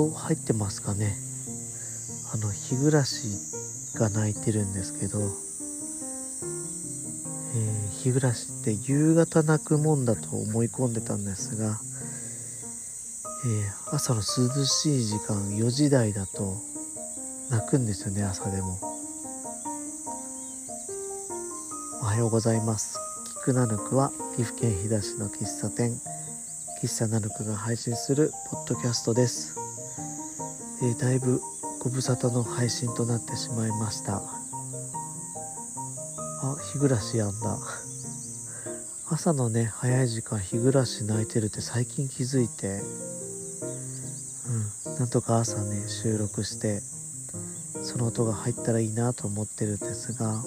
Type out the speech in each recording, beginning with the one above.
音入ってますかね。あの日暮らしが鳴いてるんですけど、えー、日暮らしって夕方鳴くもんだと思い込んでたんですが、えー、朝の涼しい時間4時台だと泣くんですよね朝でも。おはようございます。菊ナヌクは岐阜県飛騨市の喫茶店。喫茶ナヌクが配信するポッドキャストです、えー、だいぶご無沙汰の配信となってしまいました。あ日暮らしやんだ。朝のね早い時間日暮らし泣いてるって最近気づいてうんなんとか朝ね収録してその音が入ったらいいなと思ってるんですが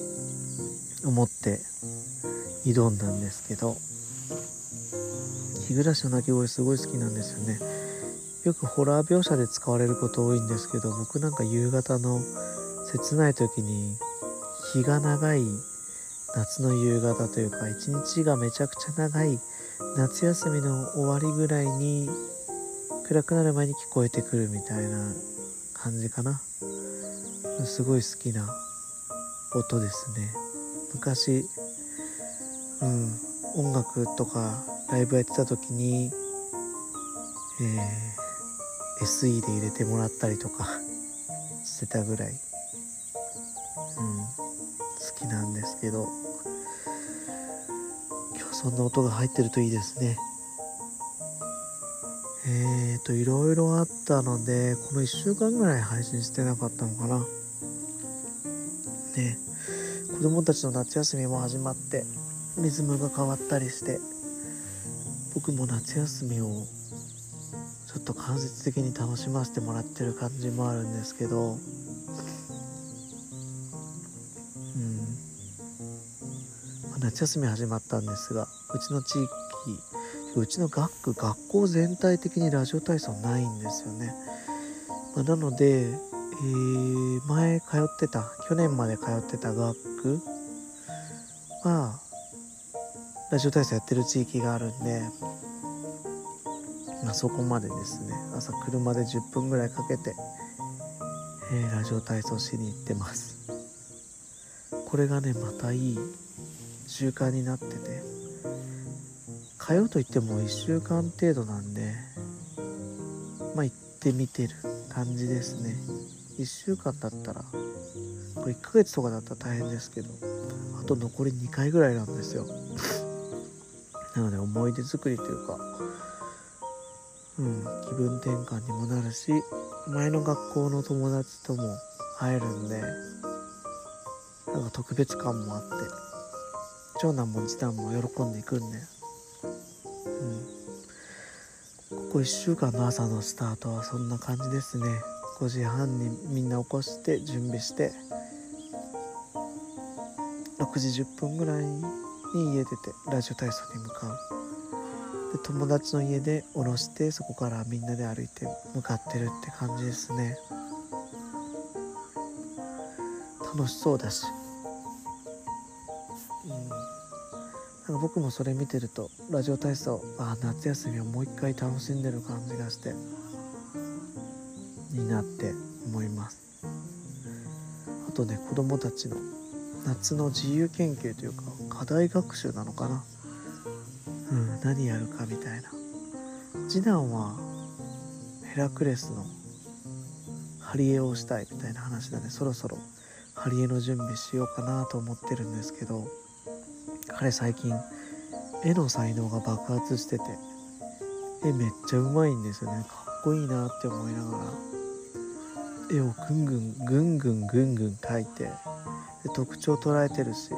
思って挑んだんですけど日暮らしの鳴き声すごい好きなんですよね。よくホラー描写で使われること多いんですけど僕なんか夕方の切ない時に日が長い夏の夕方というか一日がめちゃくちゃ長い夏休みの終わりぐらいに暗くなる前に聞こえてくるみたいな感じかな。すごい好きな音ですね。昔うん音楽とかライブやってた時にえー、SE で入れてもらったりとか してたぐらい、うん、好きなんですけど。今日そんな音が入ってるといいですね。えーといろいろあったのでこの1週間ぐらい配信してなかったのかな。ね子供たちの夏休みも始まってリズムが変わったりして僕も夏休みをと間接的に楽しませてもらってる感じもあるんですけどうん、まあ、夏休み始まったんですがうちの地域うちの学区学校全体的にラジオ体操ないんですよね、まあ、なので、えー、前通ってた去年まで通ってた学区はラジオ体操やってる地域があるんでまあ、そこまでですね。朝車で10分ぐらいかけて、えー、ラジオ体操しに行ってます。これがねまたいい習慣になってて通うといっても1週間程度なんでまあ行ってみてる感じですね。1週間だったらこれ1ヶ月とかだったら大変ですけどあと残り2回ぐらいなんですよ。なので思い出作りというかうん、気分転換にもなるし前の学校の友達とも会えるんでなんか特別感もあって長男も次男も喜んでいくんで、うん、ここ1週間の朝のスタートはそんな感じですね。5時半にみんな起こして準備して6時10分ぐらいに家出てラジオ体操に向かう。で友達の家で降ろしてそこからみんなで歩いて向かってるって感じですね。楽しそうだし。うん。なんか僕もそれ見てるとラジオ体操あ夏休みをもう一回楽しんでる感じがしていいなって思います。あとね子供たちの夏の自由研究というか課題学習なのかな。うん、何やるかみたいな。次男はヘラクレスの貼り絵をしたいみたいな話なんでそろそろ貼り絵の準備しようかなと思ってるんですけど彼最近絵の才能が爆発してて絵めっちゃうまいんですよね。かっこいいなって思いながら。絵をぐんぐんぐんぐんぐんぐん描いてで特徴捉えてるし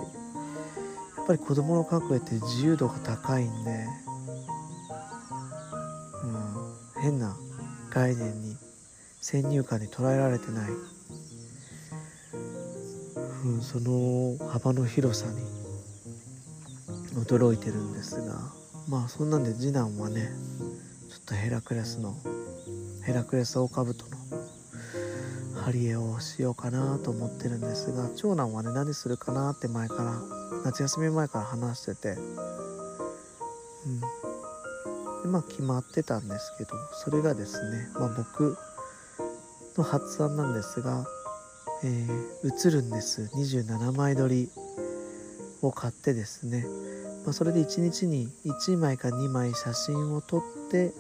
っぱり子供の描く絵って自由度が高いんで、うん、変な概念に先入観に捉えられてない、うん、その幅の広さに驚いてるんですがまあそんなんで次男はねちょっとヘラクレスのヘラクレスオオカブトの貼り絵をしようかなと思ってるんですが長男はね何するかなって前から夏休み前から話してて。うん。でまあ決まってたんですけどそれがですね、まあ、僕の発案なんですが、えー、映るんです。27枚撮りを買ってですね、まあ、それで1日に1枚か2枚写真を撮って、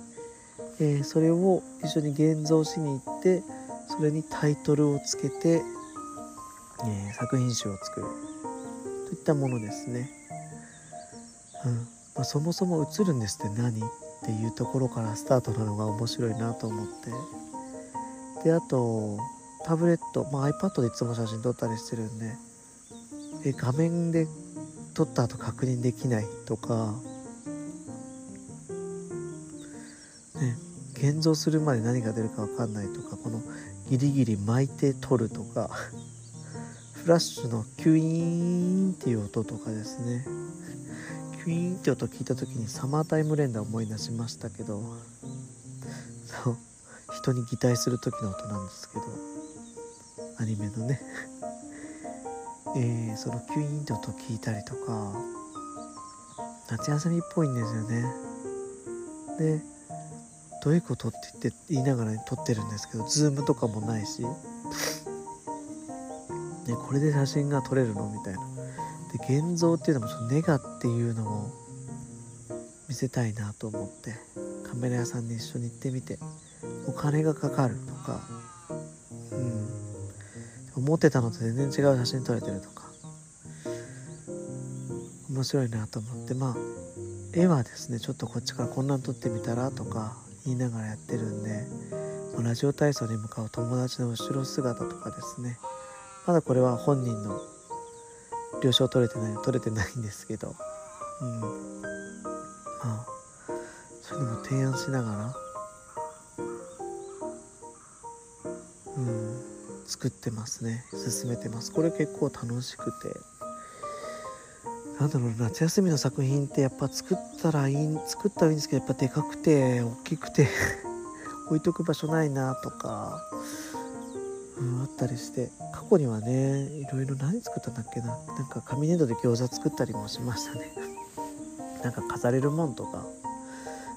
えー、それを一緒に現像しに行ってそれにタイトルをつけて、えー、作品集を作る。といったものですね。うん。まあ、そもそも映るんですって何っていうところからスタートなのが面白いなと思って。であとタブレット、まあ、iPad でいつも写真撮ったりしてるんでえ画面で撮った後確認できないとか、ね、現像するまで何が出るか分かんないとかこのギリギリ巻いて撮るとか。フラッシュのキュイーンっていう音とかですね。キュイーンって音聞いた時にサマータイム連打思い出しましたけどそう人に擬態する時の音なんですけどアニメのね。えー、そのキュイーンって音聞いたりとか夏休みっぽいんですよね。でどういうことって言って言いながら撮ってるんですけどズームとかもないし、ね、これで写真が撮れるの？みたいな。で現像っていうのもちょっとネガっていうのを見せたいなと思ってカメラ屋さんに一緒に行ってみてお金がかかるとかうん。思ってたのと全然違う写真撮れてるとか面白いなと思ってまあ絵はですねちょっとこっちからこんなん撮ってみたらとか言いながらやってるんで、ラジオ体操に向かう友達の後ろ姿とかですねまだこれは本人の了承取れてない取れてないんですけど。うん。まあそういうのも提案しながら。うん。作ってますね。進めてます。これ結構楽しくて。なんだろう夏休みの作品ってやっぱ作ったらいい作ったらいいんですけどやっぱでかくて大きくて 置いとく場所ないなとか、うん、あったりして過去にはねいろいろ何作ったんだっけな。なんか紙粘土で餃子作ったりもしましたね。なんか飾れるもんとか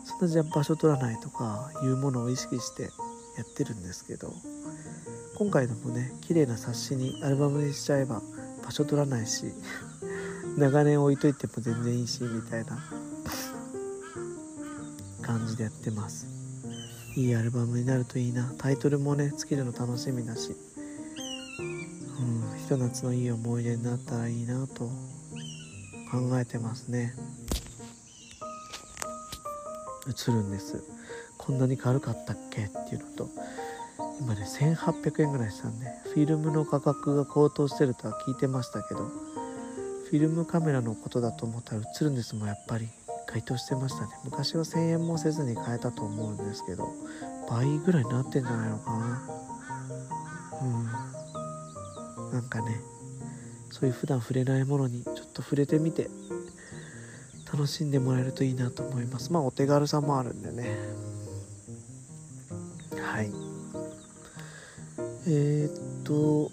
そんなじゃ場所取らないとかいうものを意識してやってるんですけど今回のもね綺麗な冊子にアルバムにしちゃえば場所取らないし 長年置いといても全然いいしみたいな感じでやってます。いいアルバムになるといいな。タイトルもねつけるの楽しみだし。うんひと夏のいい思い出になったらいいなと考えてますね。映るんです。こんなに軽かったっけ？っていうのと今ね1800円ぐらいしたんでフィルムの価格が高騰してるとは聞いてましたけどフィルムカメラのことだと思ったら映るんですもんやっぱり。該当してましたね。昔は1000円もせずに買えたと思うんですけど倍ぐらいになってんじゃないのかな。うん。なんかねそういう普段触れないものにちょっと触れてみて楽しんでもらえるといいなと思います。まあお手軽さもあるんでね。はい。えー、っと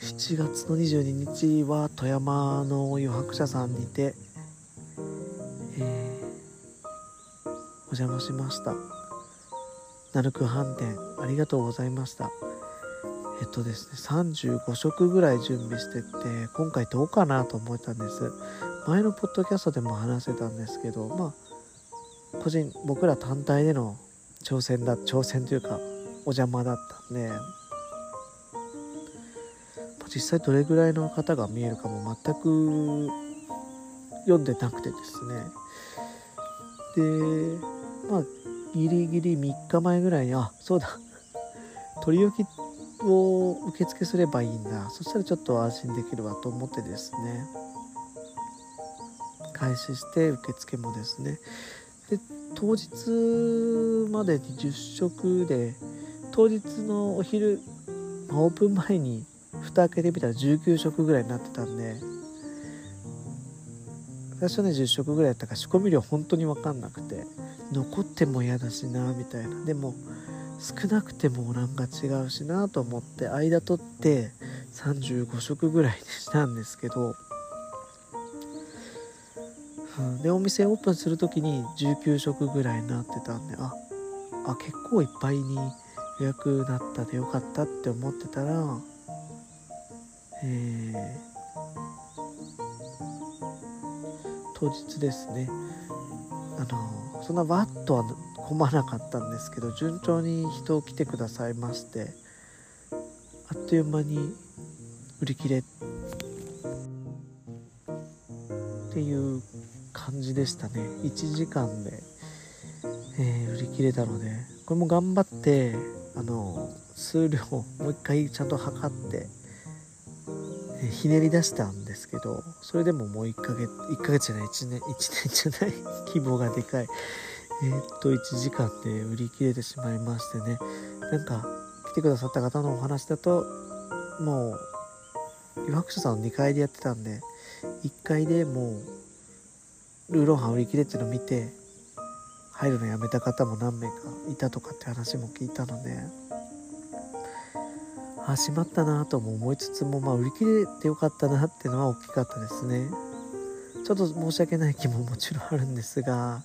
7月の22日は富山の余白者さんにて、お邪魔しました。ナルク飯店ありがとうございました。えっとですね35食ぐらい準備してって今回どうかなと思ったんです。前のポッドキャストでも話せたんですけどまあ個人僕ら単体での挑戦だ挑戦というかお邪魔だったんで実際どれぐらいの方が見えるかも全く読んでなくてですね。でまあギリギリ3日前ぐらいにあそうだ。取り置きを受付すればいいんだ。そしたらちょっと安心できるわと思ってですね。開始して受付もですね。で当日までに10食で当日のお昼オープン前に蓋開けてみたら19食ぐらいになってたんで最初ね10食ぐらいやったから仕込み量本当に分かんなくて残っても嫌だしなみたいな。でも少なくてもおらんが違うしなと思って間取って35食ぐらいにしたんですけど、うん、でお店オープンする時に19食ぐらいになってたんでああ結構いっぱいに予約なったでよかったって思ってたらえー当日ですね。あのそんなわっとは混まなかったんですけど順調に人を来てくださいましてあっという間に売り切れっていう感じでしたね。1時間で、えー、売り切れたのでこれも頑張ってあの数量もう一回ちゃんと測ってひねり出したんですけどそれでももう1ヶ月1ヶ月じゃない1年1年じゃない 規模がでかい。えー、っと1時間で売り切れてしまいましてね。なんか来てくださった方のお話だともう予約者さん2階でやってたんで1階でもうルーローハン売り切れっていうのを見て入るのやめた方も何名かいたとかって話も聞いたのであしまったなとも思いつつも、まあ、売り切れてよかったなっていうのは大きかったですね。ちょっと申し訳ない気ももちろんあるんですが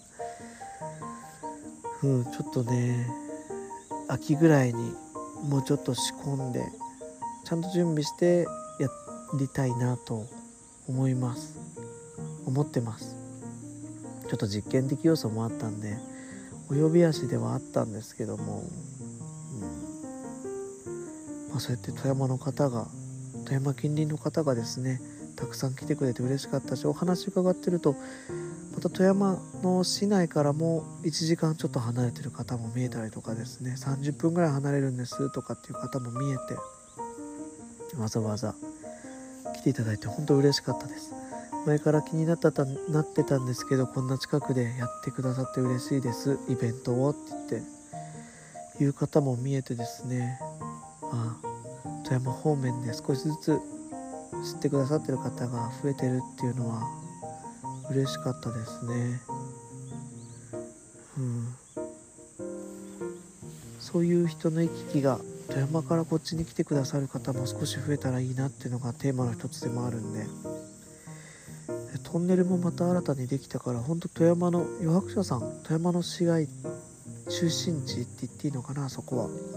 うんちょっとね秋ぐらいにもうちょっと仕込んでちゃんと準備してやりたいなと思います。思ってます。ちょっと実験的要素もあったんで及び足ではあったんですけどもまあ、そうやって富山の方が富山近隣の方がですねたくさん来てくれて嬉しかったしお話伺ってるとまた富山の市内からも1時間ちょっと離れてる方も見えたりとかですね30分ぐらい離れるんですとかっていう方も見えてわざわざ来ていただいて本当嬉しかったです。前から気になったたなってたんですけどこんな近くでやってくださって嬉しいです。イベントをって言っていう方も見えてですねあ富山方面で少しずつ知ってくださってる方が増えてるっていうのは嬉しかったですね。うん。そういう人の行き来が富山からこっちに来てくださる方も少し増えたらいいなっていうのがテーマの一つでもあるんで。トンネルもまた新たにできたから本当富山の余白者さん富山の市街中心地って言っていいのかなそこは。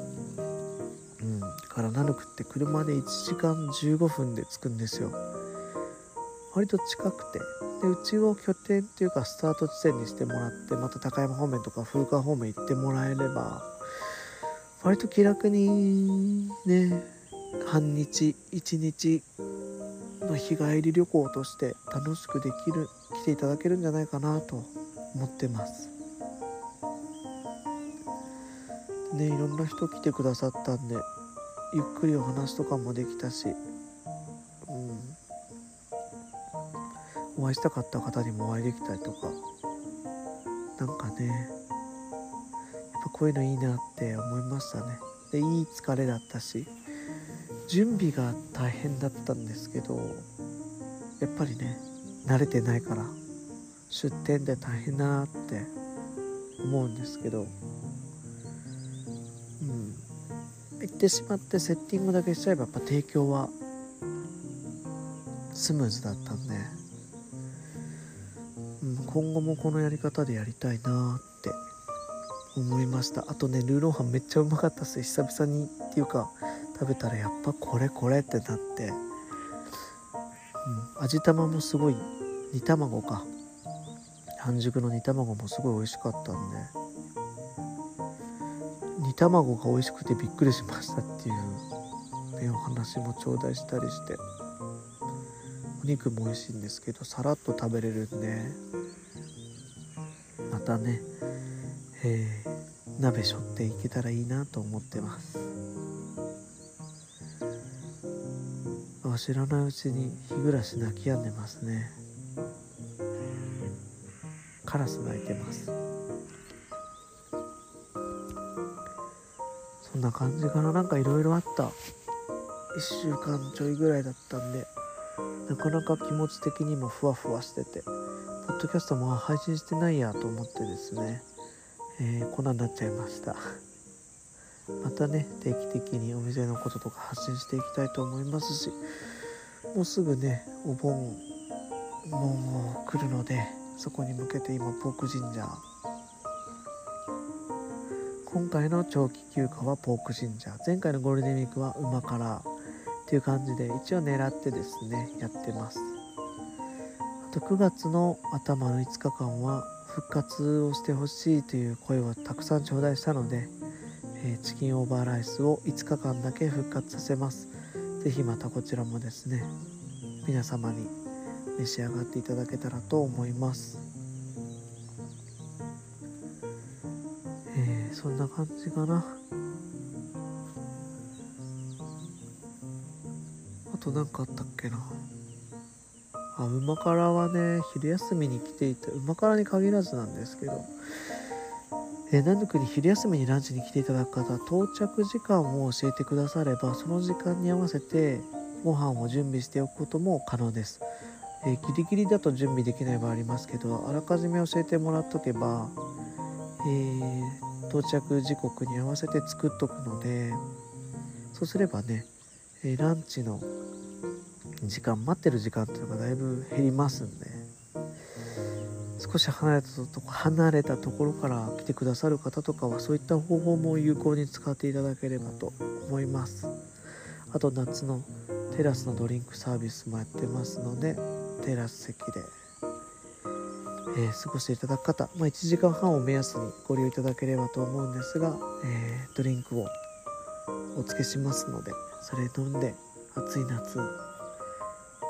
からナヌクって車で1時間15分で着くんですよ。割と近くて。でうちを拠点っていうかスタート地点にしてもらってまた高山方面とか古川方面行ってもらえれば割と気楽にね半日1日の日帰り旅行として楽しくできる来ていただけるんじゃないかなと思ってます。ねいろんな人来てくださったんでゆっくりお話とかもできたし、うん、お会いしたかった方にもお会いできたりとかなんかねやっぱこういうのいいなって思いましたね。でいい疲れだったし準備が大変だったんですけどやっぱりね慣れてないから出店で大変だなって思うんですけどってしまってセッティングだけしちゃえばやっぱ提供はスムーズだったんで、うん、今後もこのやり方でやりたいなって思いました。あとねルーローハンめっちゃうまかったっす久々にっていうか食べたらやっぱこれこれってなって、うん、味玉もすごい煮卵か。半熟の煮卵もすごい美味しかったんで。卵が美味しくてびっくりしましたっていう、ね、お話も頂戴したりして。お肉も美味しいんですけどさらっと食べれるんで。またね、えー、鍋しょっていけたらいいなと思ってます。知らないうちに日暮らし泣き止んでますね。カラス鳴いてます。んな感じかな。なんかいろいろあった。1週間ちょいぐらいだったんでなかなか気持ち的にもふわふわしててポッドキャストも配信してないやと思ってですね、えー、こんなになっちゃいました。またね定期的にお店のこととか発信していきたいと思いますしもうすぐねお盆も来るのでそこに向けて今ポークジンジャー今回の長期休暇はポークジンジャー。前回のゴールデンウィークは馬から。っていう感じで一応狙ってですねやってます。あと9月の頭の5日間は復活をしてほしいという声をたくさん頂戴したので、えー、チキンオーバーライスを5日間だけ復活させます。是非またこちらもですね皆様に召し上がっていただけたらと思います。そんな感じかな。あと何かあったっけな。あ馬からはね昼休みに来ていた。馬からに限らずなんですけど。えー、南国に昼休みにランチに来ていただく方到着時間を教えてくださればその時間に合わせてご飯を準備しておくことも可能です、え、ギリギリだと準備できない場合ありますけどあらかじめ教えてもらっとけば、えー、到着時刻に合わせて作っとくのでそうすればね、えランチの時間待ってる時間っていうのがだいぶ減りますんで少し離れたと離れたところから来てくださる方とかはそういった方法も有効に使っていただければと思います。あと夏のテラスのドリンクサービスもやってますのでテラス席で、えー、過ごしていただく方、まあ、1時間半を目安にご利用いただければと思うんですが、えー、ドリンクをお付けしますのでそれ飲んで暑い夏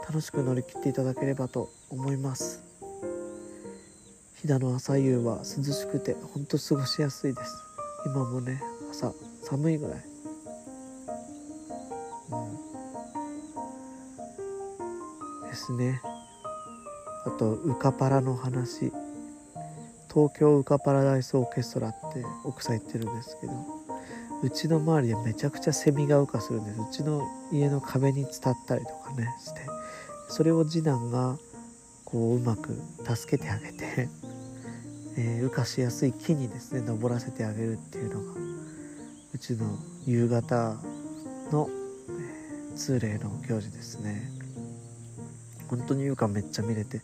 楽しく乗り切っていただければと思います。飛騨の朝夕は涼しくてほんと過ごしやすいです。今もね朝寒いぐらい。うん。ですね。あとウカパラの話。東京ウカパラダイスオーケストラって奥さん言ってるんですけどうちの周りでめちゃくちゃセミが羽化するんです。うちの家の壁に伝ったりとかねして。それを次男がこううまく助けてあげて、えー、羽化しやすい木にですね登らせてあげるっていうのがうちの夕方の、え、通例の行事ですね。本当に羽化めっちゃ見れて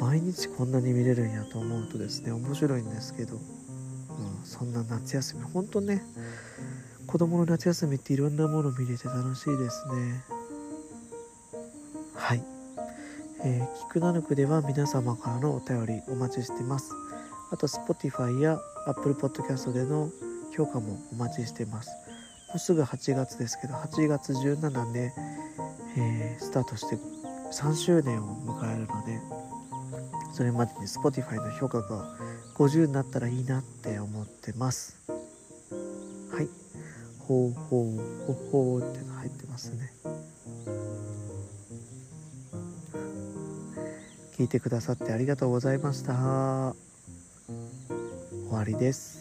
毎日こんなに見れるんやと思うとですね面白いんですけど、うん、そんな夏休み本当ね子供の夏休みっていろんなもの見れて楽しいですねはい。えー、キクナヌクでは皆様からのお便りお待ちしてます。あと、Spotify や Apple Podcast での評価もお待ちしてます。もうすぐ8月ですけど、8月17で、えー、スタートして3周年を迎えるので、それまでに Spotify の評価が50になったらいいなって思ってます。はい。ほうほうほほうっての入ってますね。聞いてくださってありがとうございました。終わりです。